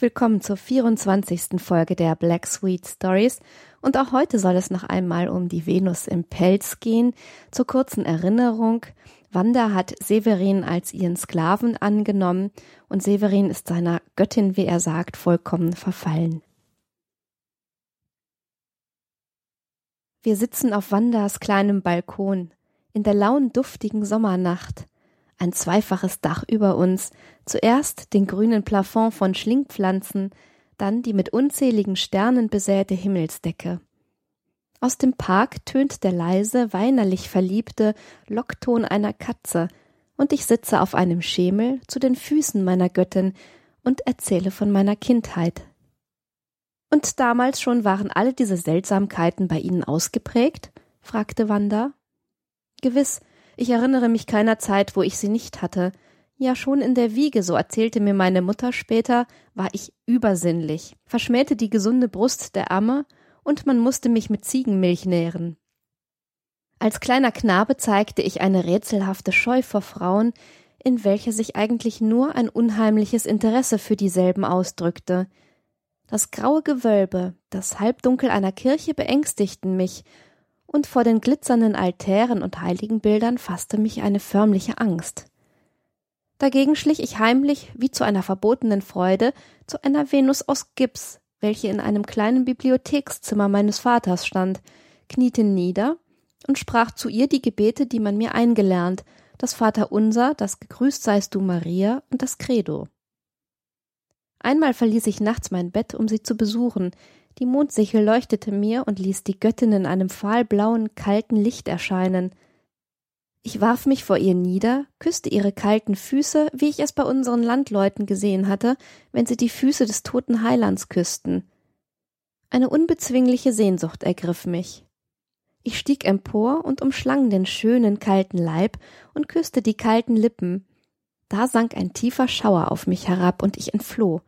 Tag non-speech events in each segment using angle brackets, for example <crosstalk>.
Willkommen zur 24. Folge der Black Sweet Stories. Und auch heute soll es noch einmal um die Venus im Pelz gehen. Zur kurzen Erinnerung. Wanda hat Severin als ihren Sklaven angenommen und Severin ist seiner Göttin, wie er sagt, vollkommen verfallen. Wir sitzen auf Wandas kleinem Balkon in der lauen, duftigen Sommernacht ein zweifaches Dach über uns, zuerst den grünen Plafond von Schlingpflanzen, dann die mit unzähligen Sternen besäte Himmelsdecke. Aus dem Park tönt der leise, weinerlich verliebte Lockton einer Katze, und ich sitze auf einem Schemel zu den Füßen meiner Göttin und erzähle von meiner Kindheit. Und damals schon waren alle diese Seltsamkeiten bei Ihnen ausgeprägt? fragte Wanda. Gewiss, ich erinnere mich keiner Zeit, wo ich sie nicht hatte. Ja, schon in der Wiege, so erzählte mir meine Mutter später, war ich übersinnlich, verschmähte die gesunde Brust der Amme, und man musste mich mit Ziegenmilch nähren. Als kleiner Knabe zeigte ich eine rätselhafte Scheu vor Frauen, in welcher sich eigentlich nur ein unheimliches Interesse für dieselben ausdrückte. Das graue Gewölbe, das Halbdunkel einer Kirche beängstigten mich, und vor den glitzernden Altären und Heiligenbildern fasste mich eine förmliche Angst. Dagegen schlich ich heimlich, wie zu einer verbotenen Freude, zu einer Venus aus Gips, welche in einem kleinen Bibliothekszimmer meines Vaters stand, kniete nieder und sprach zu ihr die Gebete, die man mir eingelernt, das Vaterunser, das Gegrüßt seist du Maria und das Credo. Einmal verließ ich nachts mein Bett, um sie zu besuchen, die Mondsichel leuchtete mir und ließ die Göttin in einem fahlblauen, kalten Licht erscheinen. Ich warf mich vor ihr nieder, küsste ihre kalten Füße, wie ich es bei unseren Landleuten gesehen hatte, wenn sie die Füße des toten Heilands küssten. Eine unbezwingliche Sehnsucht ergriff mich. Ich stieg empor und umschlang den schönen kalten Leib und küsste die kalten Lippen. Da sank ein tiefer Schauer auf mich herab und ich entfloh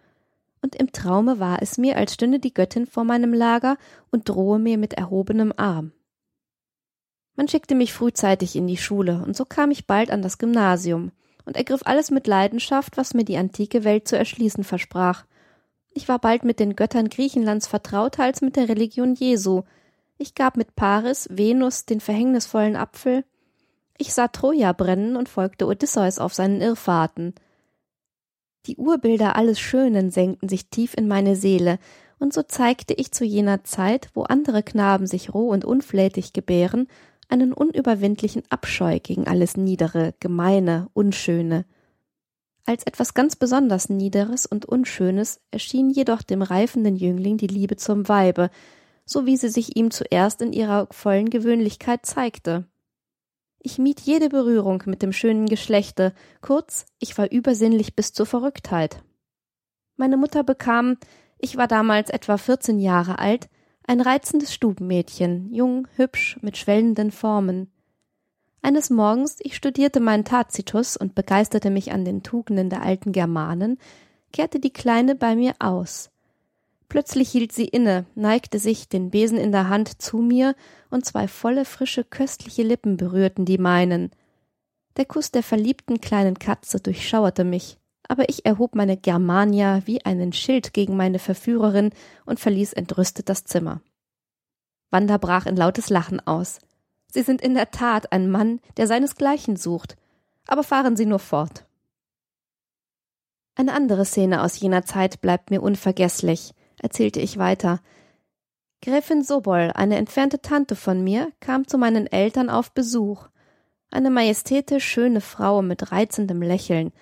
und im Traume war es mir, als stünde die Göttin vor meinem Lager und drohe mir mit erhobenem Arm. Man schickte mich frühzeitig in die Schule, und so kam ich bald an das Gymnasium und ergriff alles mit Leidenschaft, was mir die antike Welt zu erschließen versprach. Ich war bald mit den Göttern Griechenlands vertrauter als mit der Religion Jesu. Ich gab mit Paris, Venus den verhängnisvollen Apfel. Ich sah Troja brennen und folgte Odysseus auf seinen Irrfahrten. Die Urbilder alles Schönen senkten sich tief in meine Seele, und so zeigte ich zu jener Zeit, wo andere Knaben sich roh und unflätig gebären, einen unüberwindlichen Abscheu gegen alles Niedere, Gemeine, Unschöne. Als etwas ganz besonders Niederes und Unschönes erschien jedoch dem reifenden Jüngling die Liebe zum Weibe, so wie sie sich ihm zuerst in ihrer vollen Gewöhnlichkeit zeigte. Ich mied jede Berührung mit dem schönen Geschlechte, kurz, ich war übersinnlich bis zur Verrücktheit. Meine Mutter bekam, ich war damals etwa vierzehn Jahre alt, ein reizendes Stubenmädchen, jung, hübsch, mit schwellenden Formen. Eines Morgens, ich studierte meinen Tacitus und begeisterte mich an den Tugenden der alten Germanen, kehrte die Kleine bei mir aus. Plötzlich hielt sie inne, neigte sich, den Besen in der Hand, zu mir, und zwei volle, frische, köstliche Lippen berührten die meinen. Der Kuss der verliebten kleinen Katze durchschauerte mich, aber ich erhob meine Germania wie einen Schild gegen meine Verführerin und verließ entrüstet das Zimmer. Wanda brach in lautes Lachen aus. Sie sind in der Tat ein Mann, der seinesgleichen sucht. Aber fahren Sie nur fort. Eine andere Szene aus jener Zeit bleibt mir unvergesslich erzählte ich weiter. Gräfin Sobol, eine entfernte Tante von mir, kam zu meinen Eltern auf Besuch. Eine majestätisch schöne Frau mit reizendem Lächeln.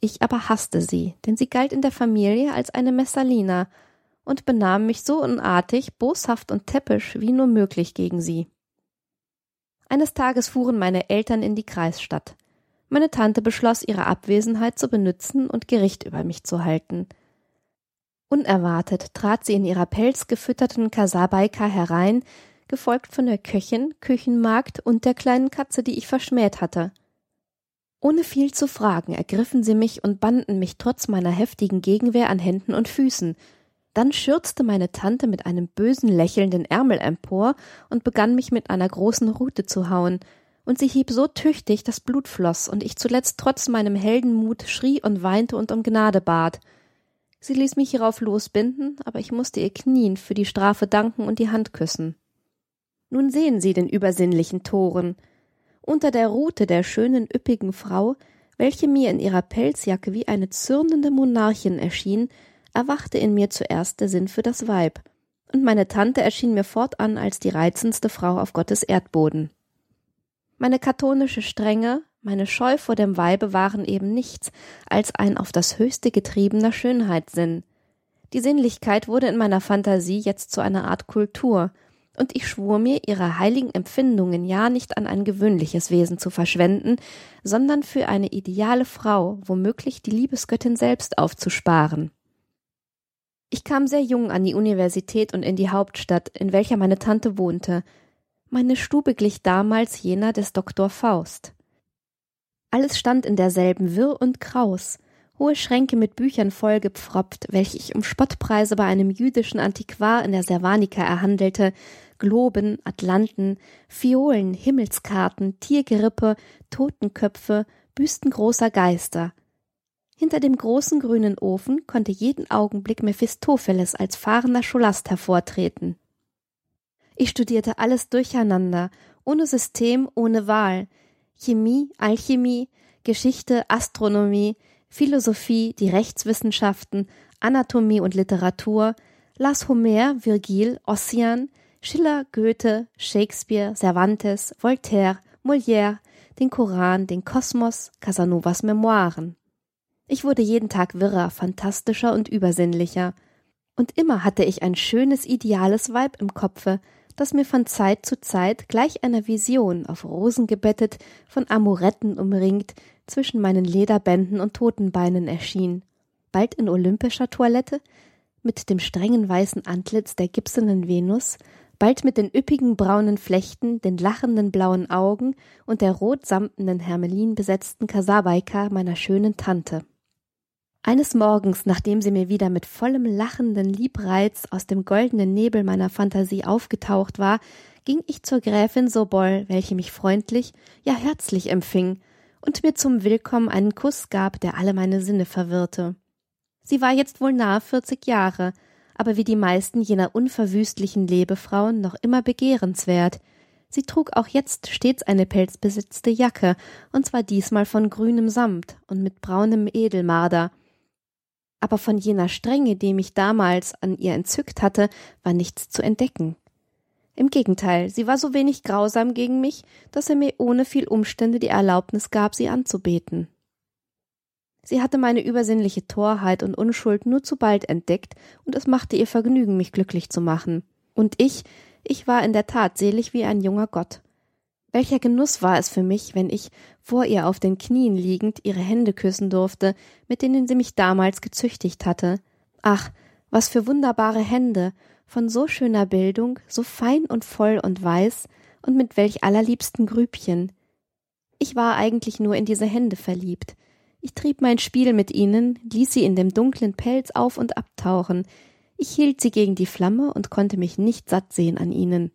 Ich aber hasste sie, denn sie galt in der Familie als eine Messalina und benahm mich so unartig, boshaft und täppisch wie nur möglich gegen sie. Eines Tages fuhren meine Eltern in die Kreisstadt. Meine Tante beschloss, ihre Abwesenheit zu benützen und Gericht über mich zu halten. Unerwartet trat sie in ihrer pelzgefütterten Kasabaika herein, gefolgt von der Köchin, Küchenmagd und der kleinen Katze, die ich verschmäht hatte. Ohne viel zu fragen ergriffen sie mich und banden mich trotz meiner heftigen Gegenwehr an Händen und Füßen. Dann schürzte meine Tante mit einem bösen Lächeln den Ärmel empor und begann mich mit einer großen Rute zu hauen, und sie hieb so tüchtig, dass Blut floss und ich zuletzt trotz meinem Heldenmut schrie und weinte und um Gnade bat. Sie ließ mich hierauf losbinden, aber ich musste ihr knien, für die Strafe danken und die Hand küssen. Nun sehen Sie den übersinnlichen Toren. Unter der Rute der schönen, üppigen Frau, welche mir in ihrer Pelzjacke wie eine zürnende Monarchin erschien, erwachte in mir zuerst der Sinn für das Weib, und meine Tante erschien mir fortan als die reizendste Frau auf Gottes Erdboden. Meine katholische Strenge, meine Scheu vor dem Weibe waren eben nichts als ein auf das höchste getriebener Schönheitssinn. Die Sinnlichkeit wurde in meiner Fantasie jetzt zu einer Art Kultur, und ich schwur mir, ihre heiligen Empfindungen ja nicht an ein gewöhnliches Wesen zu verschwenden, sondern für eine ideale Frau womöglich die Liebesgöttin selbst aufzusparen. Ich kam sehr jung an die Universität und in die Hauptstadt, in welcher meine Tante wohnte. Meine Stube glich damals jener des Doktor Faust. Alles stand in derselben wirr und kraus, hohe Schränke mit Büchern vollgepfropft, welche ich um Spottpreise bei einem jüdischen Antiquar in der Servanica erhandelte, Globen, Atlanten, Fiolen, Himmelskarten, Tiergerippe, Totenköpfe, Büsten großer Geister, hinter dem großen grünen Ofen konnte jeden Augenblick Mephistopheles als fahrender Scholast hervortreten. Ich studierte alles durcheinander, ohne System, ohne Wahl. Chemie, Alchemie, Geschichte, Astronomie, Philosophie, die Rechtswissenschaften, Anatomie und Literatur, las Homer, Virgil, Ossian, Schiller, Goethe, Shakespeare, Cervantes, Voltaire, Molière, den Koran, den Kosmos, Casanovas Memoiren. Ich wurde jeden Tag wirrer, fantastischer und übersinnlicher. Und immer hatte ich ein schönes, ideales Weib im Kopfe, das mir von Zeit zu Zeit gleich einer Vision auf Rosen gebettet, von Amoretten umringt, zwischen meinen Lederbänden und Totenbeinen erschien. Bald in olympischer Toilette, mit dem strengen weißen Antlitz der gipsenen Venus, bald mit den üppigen braunen Flechten, den lachenden blauen Augen und der rotsamtenen Hermelin besetzten Kasabaika meiner schönen Tante. Eines Morgens, nachdem sie mir wieder mit vollem lachenden Liebreiz aus dem goldenen Nebel meiner Fantasie aufgetaucht war, ging ich zur Gräfin Sobol, welche mich freundlich, ja herzlich empfing und mir zum Willkommen einen Kuss gab, der alle meine Sinne verwirrte. Sie war jetzt wohl nahe vierzig Jahre, aber wie die meisten jener unverwüstlichen Lebefrauen noch immer begehrenswert. Sie trug auch jetzt stets eine pelzbesetzte Jacke, und zwar diesmal von grünem Samt und mit braunem Edelmarder, aber von jener Strenge, die mich damals an ihr entzückt hatte, war nichts zu entdecken. Im Gegenteil, sie war so wenig grausam gegen mich, dass er mir ohne viel Umstände die Erlaubnis gab, sie anzubeten. Sie hatte meine übersinnliche Torheit und Unschuld nur zu bald entdeckt, und es machte ihr Vergnügen, mich glücklich zu machen. Und ich, ich war in der Tat selig wie ein junger Gott. Welcher Genuss war es für mich, wenn ich, vor ihr auf den Knien liegend, ihre Hände küssen durfte, mit denen sie mich damals gezüchtigt hatte. Ach, was für wunderbare Hände, von so schöner Bildung, so fein und voll und weiß, und mit welch allerliebsten Grübchen. Ich war eigentlich nur in diese Hände verliebt. Ich trieb mein Spiel mit ihnen, ließ sie in dem dunklen Pelz auf und abtauchen. Ich hielt sie gegen die Flamme und konnte mich nicht satt sehen an ihnen.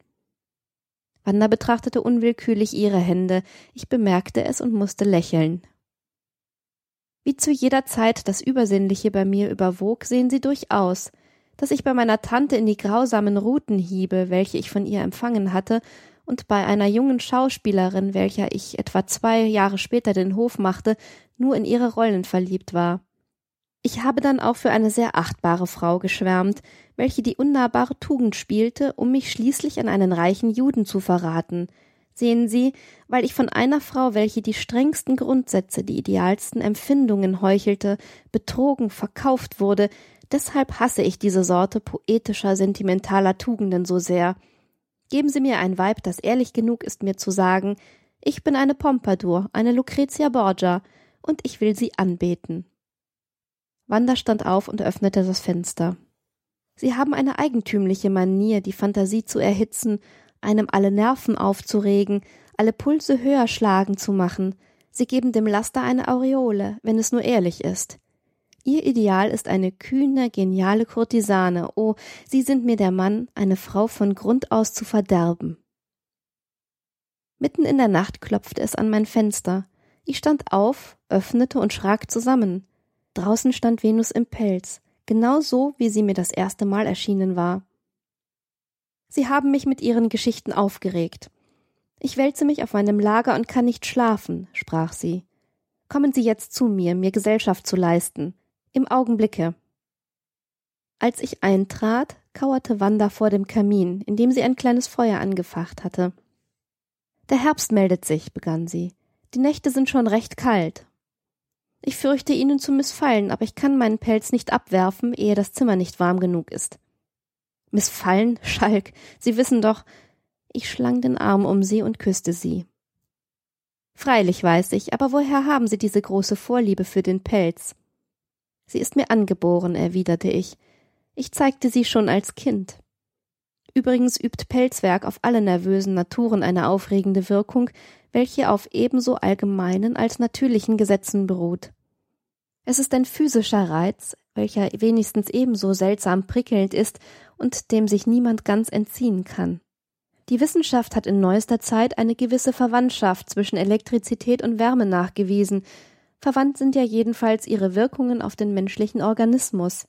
Wanda betrachtete unwillkürlich ihre Hände, ich bemerkte es und musste lächeln. Wie zu jeder Zeit das Übersinnliche bei mir überwog, sehen Sie durchaus, dass ich bei meiner Tante in die grausamen Rutenhiebe, welche ich von ihr empfangen hatte, und bei einer jungen Schauspielerin, welcher ich etwa zwei Jahre später den Hof machte, nur in ihre Rollen verliebt war. Ich habe dann auch für eine sehr achtbare Frau geschwärmt, welche die unnahbare Tugend spielte, um mich schließlich an einen reichen Juden zu verraten. Sehen Sie, weil ich von einer Frau, welche die strengsten Grundsätze, die idealsten Empfindungen heuchelte, betrogen, verkauft wurde, deshalb hasse ich diese Sorte poetischer, sentimentaler Tugenden so sehr. Geben Sie mir ein Weib, das ehrlich genug ist, mir zu sagen, ich bin eine Pompadour, eine Lucretia Borgia, und ich will sie anbeten. Wanda stand auf und öffnete das Fenster. Sie haben eine eigentümliche Manier, die Fantasie zu erhitzen, einem alle Nerven aufzuregen, alle Pulse höher schlagen zu machen. Sie geben dem Laster eine Aureole, wenn es nur ehrlich ist. Ihr Ideal ist eine kühne, geniale Kurtisane. Oh, Sie sind mir der Mann, eine Frau von Grund aus zu verderben. Mitten in der Nacht klopfte es an mein Fenster. Ich stand auf, öffnete und schrak zusammen. Draußen stand Venus im Pelz, genau so, wie sie mir das erste Mal erschienen war. Sie haben mich mit ihren Geschichten aufgeregt. Ich wälze mich auf meinem Lager und kann nicht schlafen, sprach sie. Kommen Sie jetzt zu mir, mir Gesellschaft zu leisten. Im Augenblicke. Als ich eintrat, kauerte Wanda vor dem Kamin, in dem sie ein kleines Feuer angefacht hatte. Der Herbst meldet sich, begann sie. Die Nächte sind schon recht kalt. Ich fürchte Ihnen zu missfallen, aber ich kann meinen Pelz nicht abwerfen, ehe das Zimmer nicht warm genug ist. Missfallen, <laughs> Schalk, Sie wissen doch, ich schlang den Arm um sie und küsste sie. Freilich weiß ich, aber woher haben Sie diese große Vorliebe für den Pelz? Sie ist mir angeboren, erwiderte ich. Ich zeigte sie schon als Kind. Übrigens übt Pelzwerk auf alle nervösen Naturen eine aufregende Wirkung, welche auf ebenso allgemeinen als natürlichen Gesetzen beruht. Es ist ein physischer Reiz, welcher wenigstens ebenso seltsam prickelnd ist und dem sich niemand ganz entziehen kann. Die Wissenschaft hat in neuester Zeit eine gewisse Verwandtschaft zwischen Elektrizität und Wärme nachgewiesen. Verwandt sind ja jedenfalls ihre Wirkungen auf den menschlichen Organismus.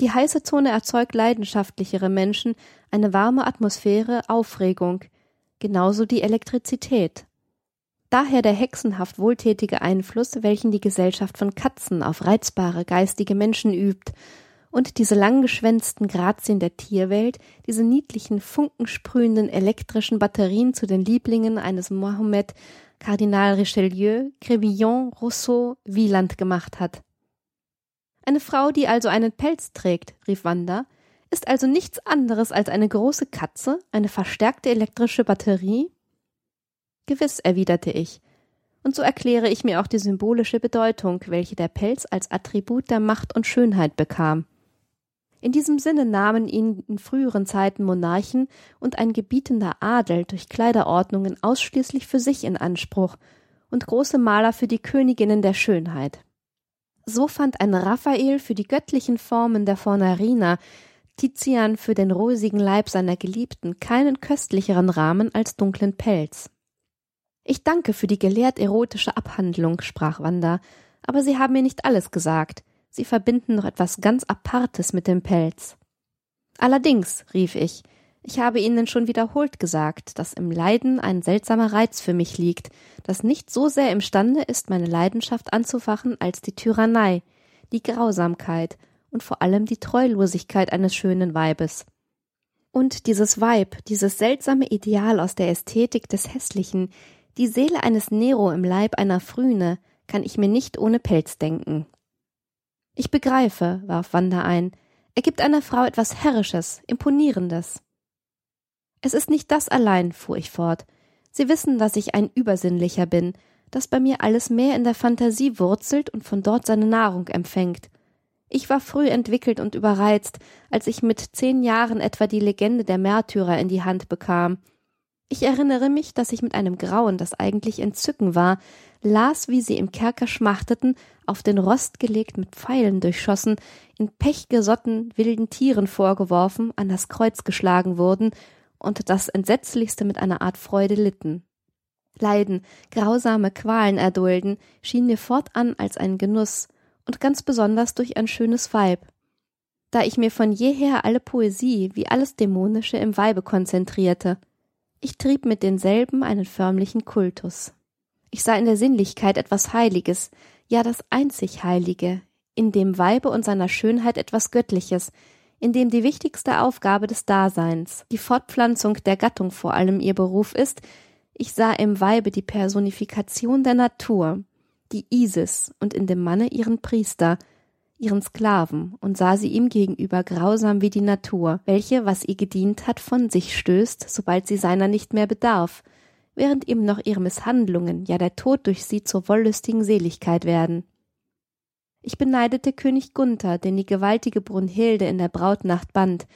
Die heiße Zone erzeugt leidenschaftlichere Menschen, eine warme Atmosphäre Aufregung, genauso die Elektrizität. Daher der hexenhaft wohltätige Einfluss, welchen die Gesellschaft von Katzen auf reizbare geistige Menschen übt, und diese langgeschwänzten Grazien der Tierwelt, diese niedlichen, funkensprühenden elektrischen Batterien zu den Lieblingen eines Mohammed, Kardinal Richelieu, Crébillon, Rousseau, Wieland gemacht hat. Eine Frau, die also einen Pelz trägt, rief Wanda, ist also nichts anderes als eine große Katze, eine verstärkte elektrische Batterie? Gewiss, erwiderte ich, und so erkläre ich mir auch die symbolische Bedeutung, welche der Pelz als Attribut der Macht und Schönheit bekam. In diesem Sinne nahmen ihn in früheren Zeiten Monarchen und ein gebietender Adel durch Kleiderordnungen ausschließlich für sich in Anspruch und große Maler für die Königinnen der Schönheit. So fand ein Raphael für die göttlichen Formen der Fornarina, Tizian für den rosigen Leib seiner Geliebten keinen köstlicheren Rahmen als dunklen Pelz. Ich danke für die gelehrt erotische Abhandlung, sprach Wanda, aber Sie haben mir nicht alles gesagt. Sie verbinden noch etwas ganz Apartes mit dem Pelz. Allerdings, rief ich, ich habe Ihnen schon wiederholt gesagt, dass im Leiden ein seltsamer Reiz für mich liegt, das nicht so sehr imstande ist, meine Leidenschaft anzufachen, als die Tyrannei, die Grausamkeit und vor allem die Treulosigkeit eines schönen Weibes. Und dieses Weib, dieses seltsame Ideal aus der Ästhetik des Hässlichen, die Seele eines Nero im Leib einer Phryne, kann ich mir nicht ohne Pelz denken. Ich begreife, warf Wanda ein, er gibt einer Frau etwas Herrisches, Imponierendes. Es ist nicht das allein, fuhr ich fort. Sie wissen, dass ich ein Übersinnlicher bin, dass bei mir alles mehr in der Fantasie wurzelt und von dort seine Nahrung empfängt. Ich war früh entwickelt und überreizt, als ich mit zehn Jahren etwa die Legende der Märtyrer in die Hand bekam. Ich erinnere mich, dass ich mit einem Grauen, das eigentlich Entzücken war, las, wie sie im Kerker schmachteten, auf den Rost gelegt mit Pfeilen durchschossen, in pechgesotten wilden Tieren vorgeworfen, an das Kreuz geschlagen wurden und das Entsetzlichste mit einer Art Freude litten. Leiden, grausame Qualen erdulden, schien mir fortan als ein Genuss, und ganz besonders durch ein schönes Weib. Da ich mir von jeher alle Poesie wie alles Dämonische im Weibe konzentrierte. Ich trieb mit denselben einen förmlichen Kultus. Ich sah in der Sinnlichkeit etwas Heiliges, ja das einzig Heilige, in dem Weibe und seiner Schönheit etwas Göttliches, in dem die wichtigste Aufgabe des Daseins, die Fortpflanzung der Gattung vor allem ihr Beruf ist, ich sah im Weibe die Personifikation der Natur, die Isis und in dem Manne ihren Priester, ihren Sklaven und sah sie ihm gegenüber grausam wie die Natur, welche, was ihr gedient hat, von sich stößt, sobald sie seiner nicht mehr bedarf, während ihm noch ihre Misshandlungen, ja der Tod durch sie zur wollüstigen Seligkeit werden. Ich beneidete König Gunther, den die gewaltige Brunhilde in der Brautnacht band,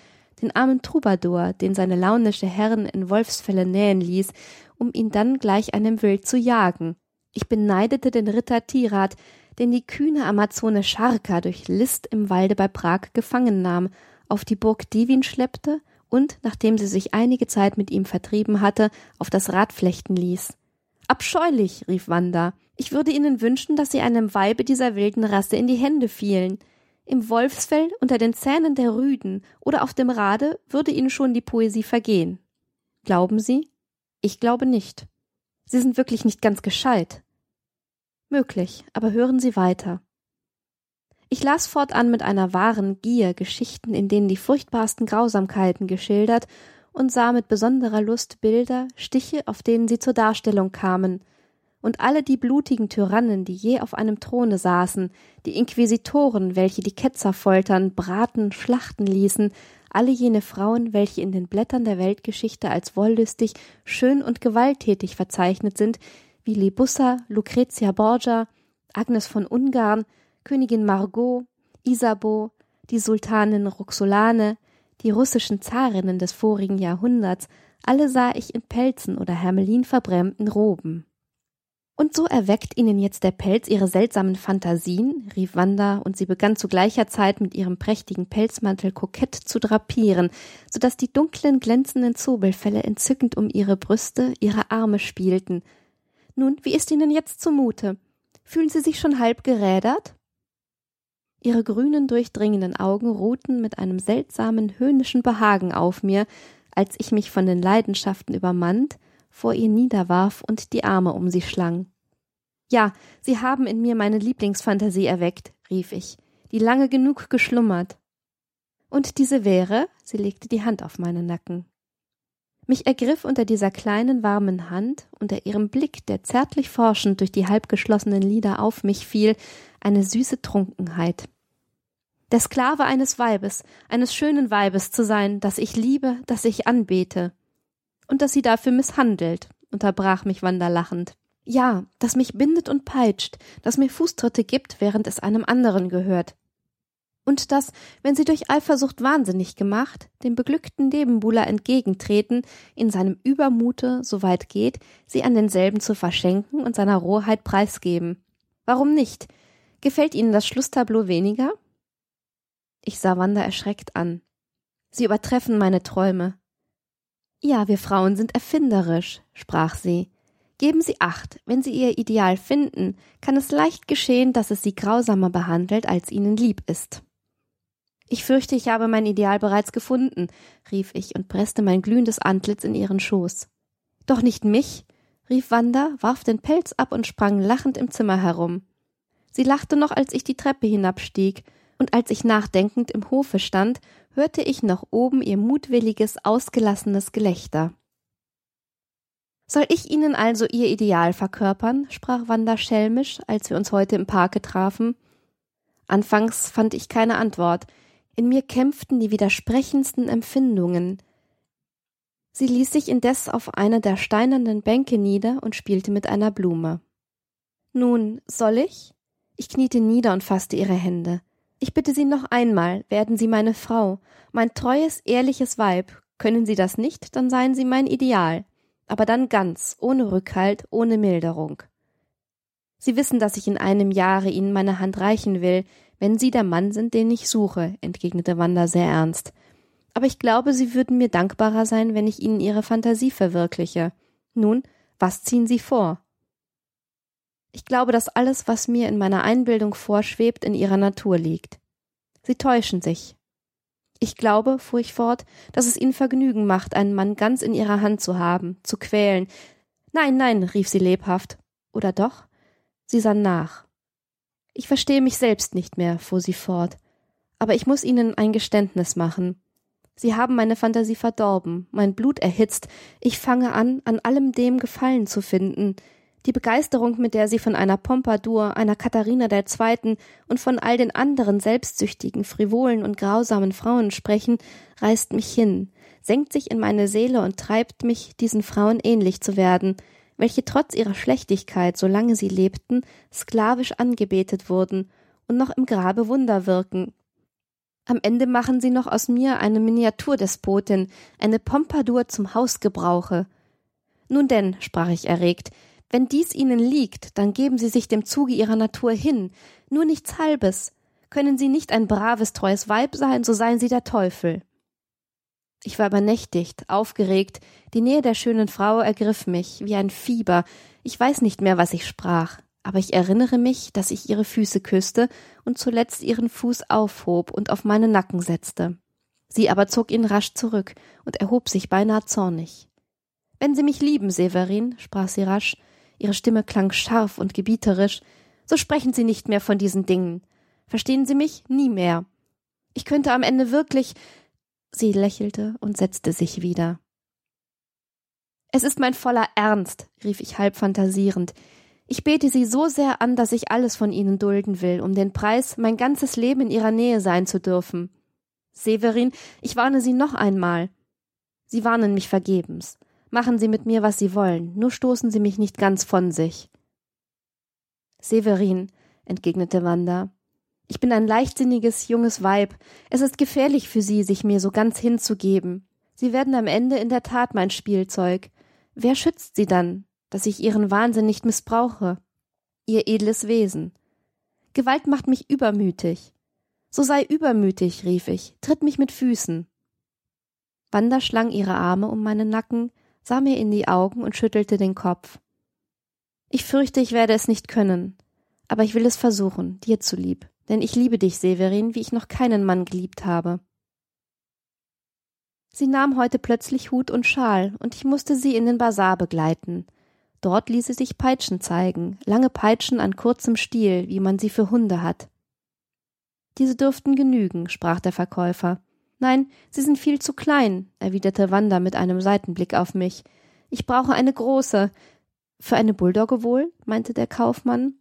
den armen Troubadour, den seine launische Herren in Wolfsfälle nähen ließ, um ihn dann gleich einem Wild zu jagen. Ich beneidete den Ritter Tirat, den die kühne Amazone Scharka durch List im Walde bei Prag gefangen nahm, auf die Burg Divin schleppte und, nachdem sie sich einige Zeit mit ihm vertrieben hatte, auf das Rad flechten ließ. Abscheulich, rief Wanda. Ich würde Ihnen wünschen, dass Sie einem Weibe dieser wilden Rasse in die Hände fielen. Im Wolfsfell unter den Zähnen der Rüden oder auf dem Rade würde Ihnen schon die Poesie vergehen. Glauben Sie? Ich glaube nicht. Sie sind wirklich nicht ganz gescheit. Möglich, aber hören Sie weiter. Ich las fortan mit einer wahren Gier Geschichten, in denen die furchtbarsten Grausamkeiten geschildert, und sah mit besonderer Lust Bilder, Stiche, auf denen sie zur Darstellung kamen, und alle die blutigen Tyrannen, die je auf einem Throne saßen, die Inquisitoren, welche die Ketzer foltern, braten, schlachten ließen, alle jene Frauen, welche in den Blättern der Weltgeschichte als wollüstig, schön und gewalttätig verzeichnet sind, wie Libussa, Lucretia Borgia, Agnes von Ungarn, Königin Margot, Isabeau, die Sultanin Roxolane, die russischen Zarinnen des vorigen Jahrhunderts, alle sah ich in Pelzen oder hermelinverbrämten Roben. Und so erweckt ihnen jetzt der Pelz ihre seltsamen Fantasien, rief Wanda, und sie begann zu gleicher Zeit mit ihrem prächtigen Pelzmantel kokett zu drapieren, so dass die dunklen, glänzenden Zobelfelle entzückend um ihre Brüste, ihre Arme spielten. Nun, wie ist Ihnen jetzt zumute? Fühlen Sie sich schon halb gerädert? Ihre grünen, durchdringenden Augen ruhten mit einem seltsamen, höhnischen Behagen auf mir, als ich mich von den Leidenschaften übermannt, vor ihr niederwarf und die Arme um sie schlang. Ja, Sie haben in mir meine Lieblingsfantasie erweckt, rief ich, die lange genug geschlummert. Und diese wäre, sie legte die Hand auf meinen Nacken. Mich ergriff unter dieser kleinen, warmen Hand, unter ihrem Blick, der zärtlich forschend durch die halbgeschlossenen Lider auf mich fiel, eine süße Trunkenheit. Der Sklave eines Weibes, eines schönen Weibes zu sein, das ich liebe, das ich anbete. Und dass sie dafür misshandelt, unterbrach mich Wanda lachend. Ja, das mich bindet und peitscht, das mir Fußtritte gibt, während es einem anderen gehört. Und dass, wenn sie durch Eifersucht wahnsinnig gemacht, dem beglückten Nebenbuhler entgegentreten, in seinem Übermute, so weit geht, sie an denselben zu verschenken und seiner Rohheit preisgeben. Warum nicht? Gefällt Ihnen das Schlusstableau weniger? Ich sah Wanda erschreckt an. Sie übertreffen meine Träume. Ja, wir Frauen sind erfinderisch, sprach sie. Geben Sie acht, wenn Sie Ihr Ideal finden, kann es leicht geschehen, dass es Sie grausamer behandelt, als Ihnen lieb ist. Ich fürchte, ich habe mein Ideal bereits gefunden, rief ich und presste mein glühendes Antlitz in ihren Schoß. Doch nicht mich, rief Wanda, warf den Pelz ab und sprang lachend im Zimmer herum. Sie lachte noch, als ich die Treppe hinabstieg, und als ich nachdenkend im Hofe stand, hörte ich noch oben ihr mutwilliges, ausgelassenes Gelächter. Soll ich Ihnen also Ihr Ideal verkörpern? sprach Wanda schelmisch, als wir uns heute im Parke trafen. Anfangs fand ich keine Antwort. In mir kämpften die widersprechendsten Empfindungen. Sie ließ sich indes auf eine der steinernen Bänke nieder und spielte mit einer Blume. Nun, soll ich? Ich kniete nieder und fasste ihre Hände. Ich bitte Sie noch einmal, werden Sie meine Frau, mein treues, ehrliches Weib. Können Sie das nicht, dann seien Sie mein Ideal aber dann ganz, ohne Rückhalt, ohne Milderung. Sie wissen, dass ich in einem Jahre Ihnen meine Hand reichen will, wenn Sie der Mann sind, den ich suche, entgegnete Wanda sehr ernst. Aber ich glaube, Sie würden mir dankbarer sein, wenn ich Ihnen Ihre Fantasie verwirkliche. Nun, was ziehen Sie vor? Ich glaube, dass alles, was mir in meiner Einbildung vorschwebt, in Ihrer Natur liegt. Sie täuschen sich. Ich glaube, fuhr ich fort, dass es ihnen Vergnügen macht, einen Mann ganz in ihrer Hand zu haben, zu quälen. Nein, nein, rief sie lebhaft. Oder doch? Sie sann nach. Ich verstehe mich selbst nicht mehr, fuhr sie fort. Aber ich muss Ihnen ein Geständnis machen. Sie haben meine Fantasie verdorben, mein Blut erhitzt. Ich fange an, an allem dem Gefallen zu finden. Die Begeisterung, mit der sie von einer Pompadour, einer Katharina II. und von all den anderen selbstsüchtigen, frivolen und grausamen Frauen sprechen, reißt mich hin, senkt sich in meine Seele und treibt mich, diesen Frauen ähnlich zu werden, welche trotz ihrer Schlechtigkeit, solange sie lebten, sklavisch angebetet wurden und noch im Grabe Wunder wirken. Am Ende machen sie noch aus mir eine Miniaturdespotin, eine Pompadour zum Hausgebrauche. Nun denn, sprach ich erregt, wenn dies ihnen liegt, dann geben sie sich dem Zuge ihrer Natur hin, nur nichts Halbes. Können sie nicht ein braves, treues Weib sein, so seien sie der Teufel. Ich war übernächtigt, aufgeregt, die Nähe der schönen Frau ergriff mich, wie ein Fieber, ich weiß nicht mehr, was ich sprach. aber ich erinnere mich, dass ich ihre Füße küsste und zuletzt ihren Fuß aufhob und auf meinen Nacken setzte. Sie aber zog ihn rasch zurück und erhob sich beinahe zornig. Wenn Sie mich lieben, Severin, sprach sie rasch, ihre Stimme klang scharf und gebieterisch, so sprechen Sie nicht mehr von diesen Dingen. Verstehen Sie mich? Nie mehr. Ich könnte am Ende wirklich. Sie lächelte und setzte sich wieder. Es ist mein voller Ernst, rief ich halb fantasierend. Ich bete Sie so sehr an, dass ich alles von Ihnen dulden will, um den Preis, mein ganzes Leben in Ihrer Nähe sein zu dürfen. Severin, ich warne Sie noch einmal. Sie warnen mich vergebens. Machen Sie mit mir, was Sie wollen, nur stoßen Sie mich nicht ganz von sich. Severin, entgegnete Wanda, ich bin ein leichtsinniges junges Weib. Es ist gefährlich für Sie, sich mir so ganz hinzugeben. Sie werden am Ende in der Tat mein Spielzeug. Wer schützt Sie dann, dass ich Ihren Wahnsinn nicht missbrauche? Ihr edles Wesen. Gewalt macht mich übermütig. So sei übermütig, rief ich, tritt mich mit Füßen. Wanda schlang ihre Arme um meinen Nacken, sah mir in die Augen und schüttelte den Kopf. Ich fürchte, ich werde es nicht können, aber ich will es versuchen, dir zulieb, denn ich liebe dich, Severin, wie ich noch keinen Mann geliebt habe. Sie nahm heute plötzlich Hut und Schal, und ich musste sie in den Bazar begleiten. Dort ließ sie sich Peitschen zeigen, lange Peitschen an kurzem Stiel, wie man sie für Hunde hat. Diese dürften genügen, sprach der Verkäufer. Nein, sie sind viel zu klein, erwiderte Wanda mit einem Seitenblick auf mich. Ich brauche eine große. Für eine Bulldogge wohl? meinte der Kaufmann.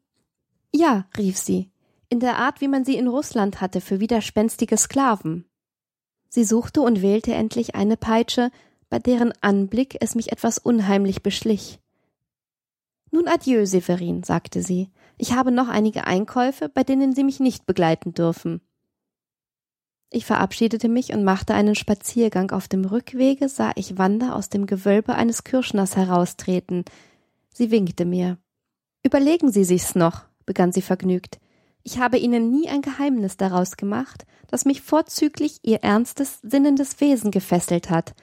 Ja, rief sie, in der Art, wie man sie in Russland hatte für widerspenstige Sklaven. Sie suchte und wählte endlich eine Peitsche, bei deren Anblick es mich etwas unheimlich beschlich. Nun adieu, Severin, sagte sie. Ich habe noch einige Einkäufe, bei denen Sie mich nicht begleiten dürfen. Ich verabschiedete mich und machte einen Spaziergang. Auf dem Rückwege sah ich Wanda aus dem Gewölbe eines Kirschners heraustreten. Sie winkte mir. Überlegen Sie sich's noch, begann sie vergnügt. Ich habe Ihnen nie ein Geheimnis daraus gemacht, das mich vorzüglich Ihr ernstes, sinnendes Wesen gefesselt hat.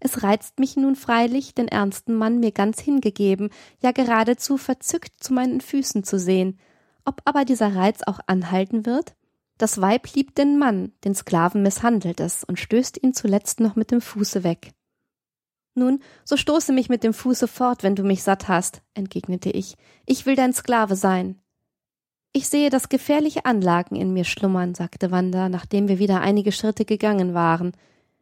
Es reizt mich nun freilich, den ernsten Mann mir ganz hingegeben, ja geradezu verzückt zu meinen Füßen zu sehen. Ob aber dieser Reiz auch anhalten wird? Das Weib liebt den Mann, den Sklaven misshandelt es und stößt ihn zuletzt noch mit dem Fuße weg. Nun, so stoße mich mit dem Fuße fort, wenn du mich satt hast, entgegnete ich. Ich will dein Sklave sein. Ich sehe, dass gefährliche Anlagen in mir schlummern, sagte Wanda, nachdem wir wieder einige Schritte gegangen waren.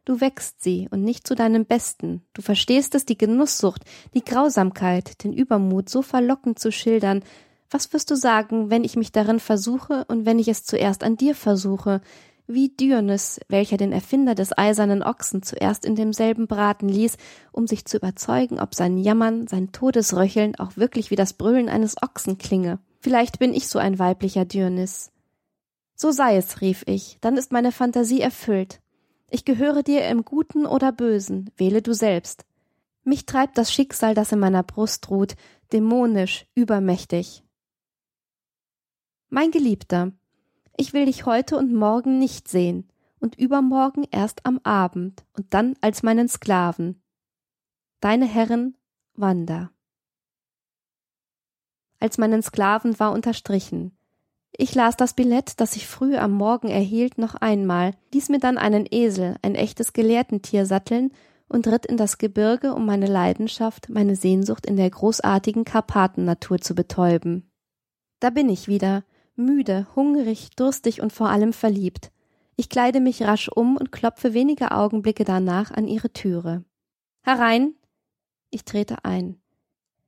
Du wächst sie und nicht zu deinem Besten. Du verstehst es, die Genusssucht, die Grausamkeit, den Übermut so verlockend zu schildern, was wirst du sagen, wenn ich mich darin versuche und wenn ich es zuerst an dir versuche, wie Dionys, welcher den Erfinder des eisernen Ochsen zuerst in demselben braten ließ, um sich zu überzeugen, ob sein Jammern, sein Todesröcheln auch wirklich wie das Brüllen eines Ochsen klinge. Vielleicht bin ich so ein weiblicher Dionys. So sei es, rief ich, dann ist meine Fantasie erfüllt. Ich gehöre dir im Guten oder Bösen, wähle du selbst. Mich treibt das Schicksal, das in meiner Brust ruht, dämonisch, übermächtig. Mein Geliebter, ich will dich heute und morgen nicht sehen und übermorgen erst am Abend und dann als meinen Sklaven. Deine Herrin Wanda. Als meinen Sklaven war unterstrichen. Ich las das Billett, das ich früh am Morgen erhielt, noch einmal, ließ mir dann einen Esel, ein echtes Gelehrtentier, satteln und ritt in das Gebirge, um meine Leidenschaft, meine Sehnsucht in der großartigen Karpatennatur zu betäuben. Da bin ich wieder, müde, hungrig, durstig und vor allem verliebt. Ich kleide mich rasch um und klopfe wenige Augenblicke danach an ihre Türe. Herein! Ich trete ein.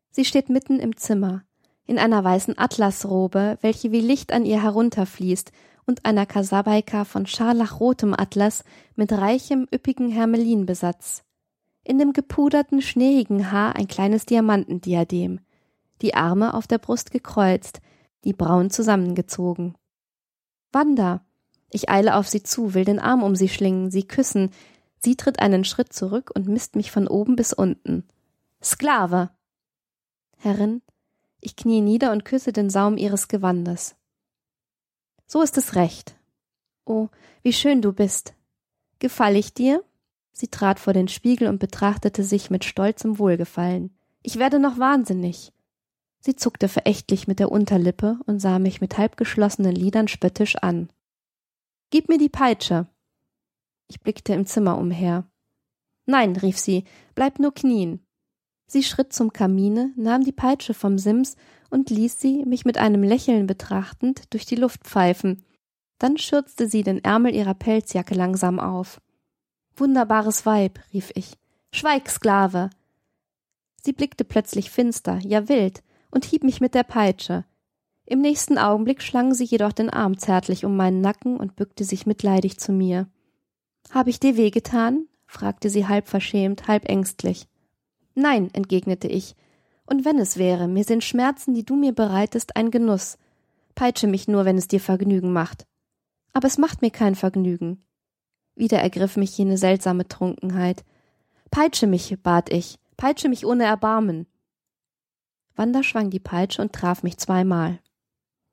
Sie steht mitten im Zimmer, in einer weißen Atlasrobe, welche wie Licht an ihr herunterfließt, und einer Kasabaika von scharlachrotem Atlas mit reichem, üppigen Hermelinbesatz. In dem gepuderten, schneeigen Haar ein kleines Diamantendiadem, die Arme auf der Brust gekreuzt, die Brauen zusammengezogen. Wanda! Ich eile auf sie zu, will den Arm um sie schlingen, sie küssen. Sie tritt einen Schritt zurück und misst mich von oben bis unten. Sklave! Herrin, ich knie nieder und küsse den Saum ihres Gewandes. So ist es recht. Oh, wie schön du bist. Gefall ich dir? Sie trat vor den Spiegel und betrachtete sich mit stolzem Wohlgefallen. Ich werde noch wahnsinnig. Sie zuckte verächtlich mit der Unterlippe und sah mich mit halbgeschlossenen Lidern spöttisch an. Gib mir die Peitsche. Ich blickte im Zimmer umher. Nein, rief sie, bleib nur knien. Sie schritt zum Kamine, nahm die Peitsche vom Sims und ließ sie, mich mit einem Lächeln betrachtend, durch die Luft pfeifen. Dann schürzte sie den Ärmel ihrer Pelzjacke langsam auf. Wunderbares Weib, rief ich. Schweig, Sklave! Sie blickte plötzlich finster, ja wild, und hieb mich mit der Peitsche. Im nächsten Augenblick schlang sie jedoch den Arm zärtlich um meinen Nacken und bückte sich mitleidig zu mir. Hab ich dir wehgetan? fragte sie halb verschämt, halb ängstlich. Nein, entgegnete ich. Und wenn es wäre, mir sind Schmerzen, die du mir bereitest, ein Genuss. Peitsche mich nur, wenn es dir Vergnügen macht. Aber es macht mir kein Vergnügen. Wieder ergriff mich jene seltsame Trunkenheit. Peitsche mich, bat ich, peitsche mich ohne Erbarmen. Wanda schwang die Peitsche und traf mich zweimal.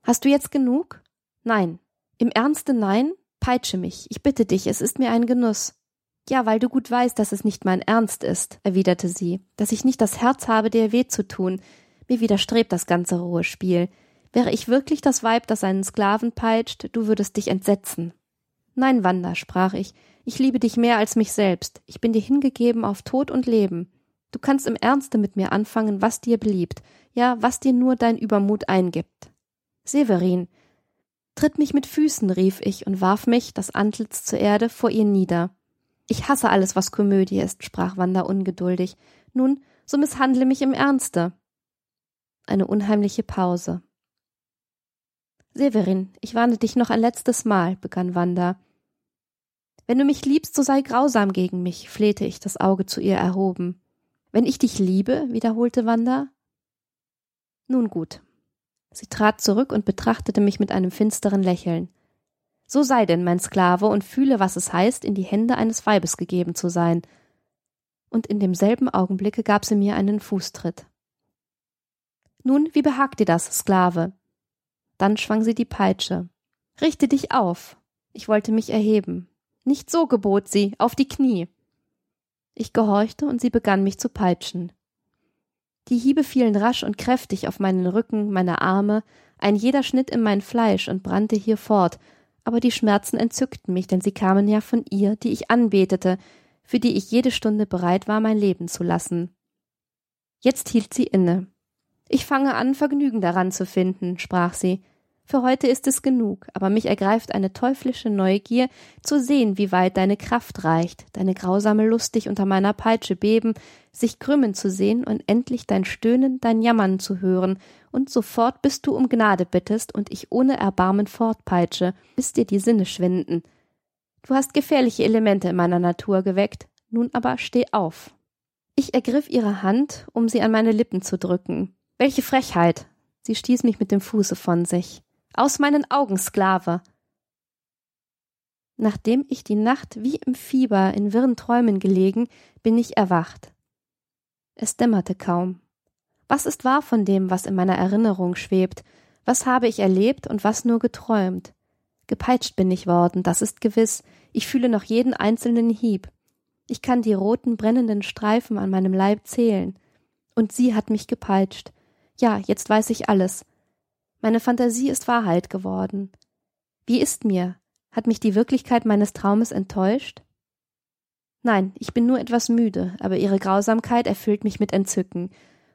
Hast du jetzt genug? Nein. Im Ernste nein? Peitsche mich, ich bitte dich, es ist mir ein Genuss. Ja, weil du gut weißt, dass es nicht mein Ernst ist, erwiderte sie, dass ich nicht das Herz habe, dir weh zu tun. Mir widerstrebt das ganze rohe Spiel. Wäre ich wirklich das Weib, das einen Sklaven peitscht, du würdest dich entsetzen. Nein, Wanda, sprach ich, ich liebe dich mehr als mich selbst. Ich bin dir hingegeben auf Tod und Leben. Du kannst im Ernste mit mir anfangen, was dir beliebt, ja, was dir nur dein Übermut eingibt. Severin, tritt mich mit Füßen, rief ich und warf mich, das Antlitz zur Erde, vor ihr nieder. Ich hasse alles, was Komödie ist, sprach Wanda ungeduldig. Nun, so misshandle mich im Ernste. Eine unheimliche Pause. Severin, ich warne dich noch ein letztes Mal, begann Wanda. Wenn du mich liebst, so sei grausam gegen mich, flehte ich, das Auge zu ihr erhoben. Wenn ich dich liebe, wiederholte Wanda. Nun gut. Sie trat zurück und betrachtete mich mit einem finsteren Lächeln. So sei denn mein Sklave und fühle, was es heißt, in die Hände eines Weibes gegeben zu sein. Und in demselben Augenblicke gab sie mir einen Fußtritt. Nun, wie behagt dir das, Sklave? Dann schwang sie die Peitsche. Richte dich auf. Ich wollte mich erheben. Nicht so gebot sie, auf die Knie. Ich gehorchte und sie begann mich zu peitschen. Die Hiebe fielen rasch und kräftig auf meinen Rücken, meine Arme, ein jeder schnitt in mein Fleisch und brannte hier fort, aber die Schmerzen entzückten mich, denn sie kamen ja von ihr, die ich anbetete, für die ich jede Stunde bereit war, mein Leben zu lassen. Jetzt hielt sie inne. Ich fange an, Vergnügen daran zu finden, sprach sie. Für heute ist es genug, aber mich ergreift eine teuflische Neugier, zu sehen, wie weit deine Kraft reicht, deine grausame Lust, dich unter meiner Peitsche beben, sich krümmen zu sehen und endlich dein Stöhnen, dein Jammern zu hören, und sofort bis du um Gnade bittest und ich ohne Erbarmen fortpeitsche, bis dir die Sinne schwinden. Du hast gefährliche Elemente in meiner Natur geweckt, nun aber steh auf. Ich ergriff ihre Hand, um sie an meine Lippen zu drücken. Welche Frechheit! Sie stieß mich mit dem Fuße von sich. Aus meinen Augen, Sklave. Nachdem ich die Nacht wie im Fieber in wirren Träumen gelegen, bin ich erwacht. Es dämmerte kaum. Was ist wahr von dem, was in meiner Erinnerung schwebt? Was habe ich erlebt und was nur geträumt? Gepeitscht bin ich worden, das ist gewiss. Ich fühle noch jeden einzelnen Hieb. Ich kann die roten brennenden Streifen an meinem Leib zählen. Und sie hat mich gepeitscht. Ja, jetzt weiß ich alles. Meine Fantasie ist Wahrheit geworden. Wie ist mir? Hat mich die Wirklichkeit meines Traumes enttäuscht? Nein, ich bin nur etwas müde, aber ihre Grausamkeit erfüllt mich mit Entzücken.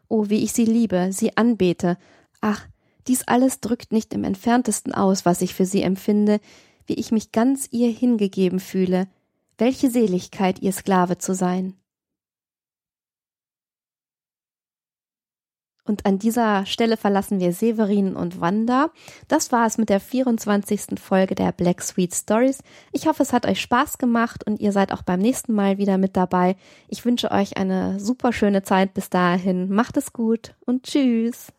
Oh, wie ich sie liebe, sie anbete. Ach, dies alles drückt nicht im entferntesten aus, was ich für sie empfinde, wie ich mich ganz ihr hingegeben fühle. Welche Seligkeit, ihr Sklave zu sein. Und an dieser Stelle verlassen wir Severin und Wanda. Das war es mit der 24. Folge der Black Sweet Stories. Ich hoffe, es hat euch Spaß gemacht und ihr seid auch beim nächsten Mal wieder mit dabei. Ich wünsche euch eine super schöne Zeit bis dahin. Macht es gut und tschüss.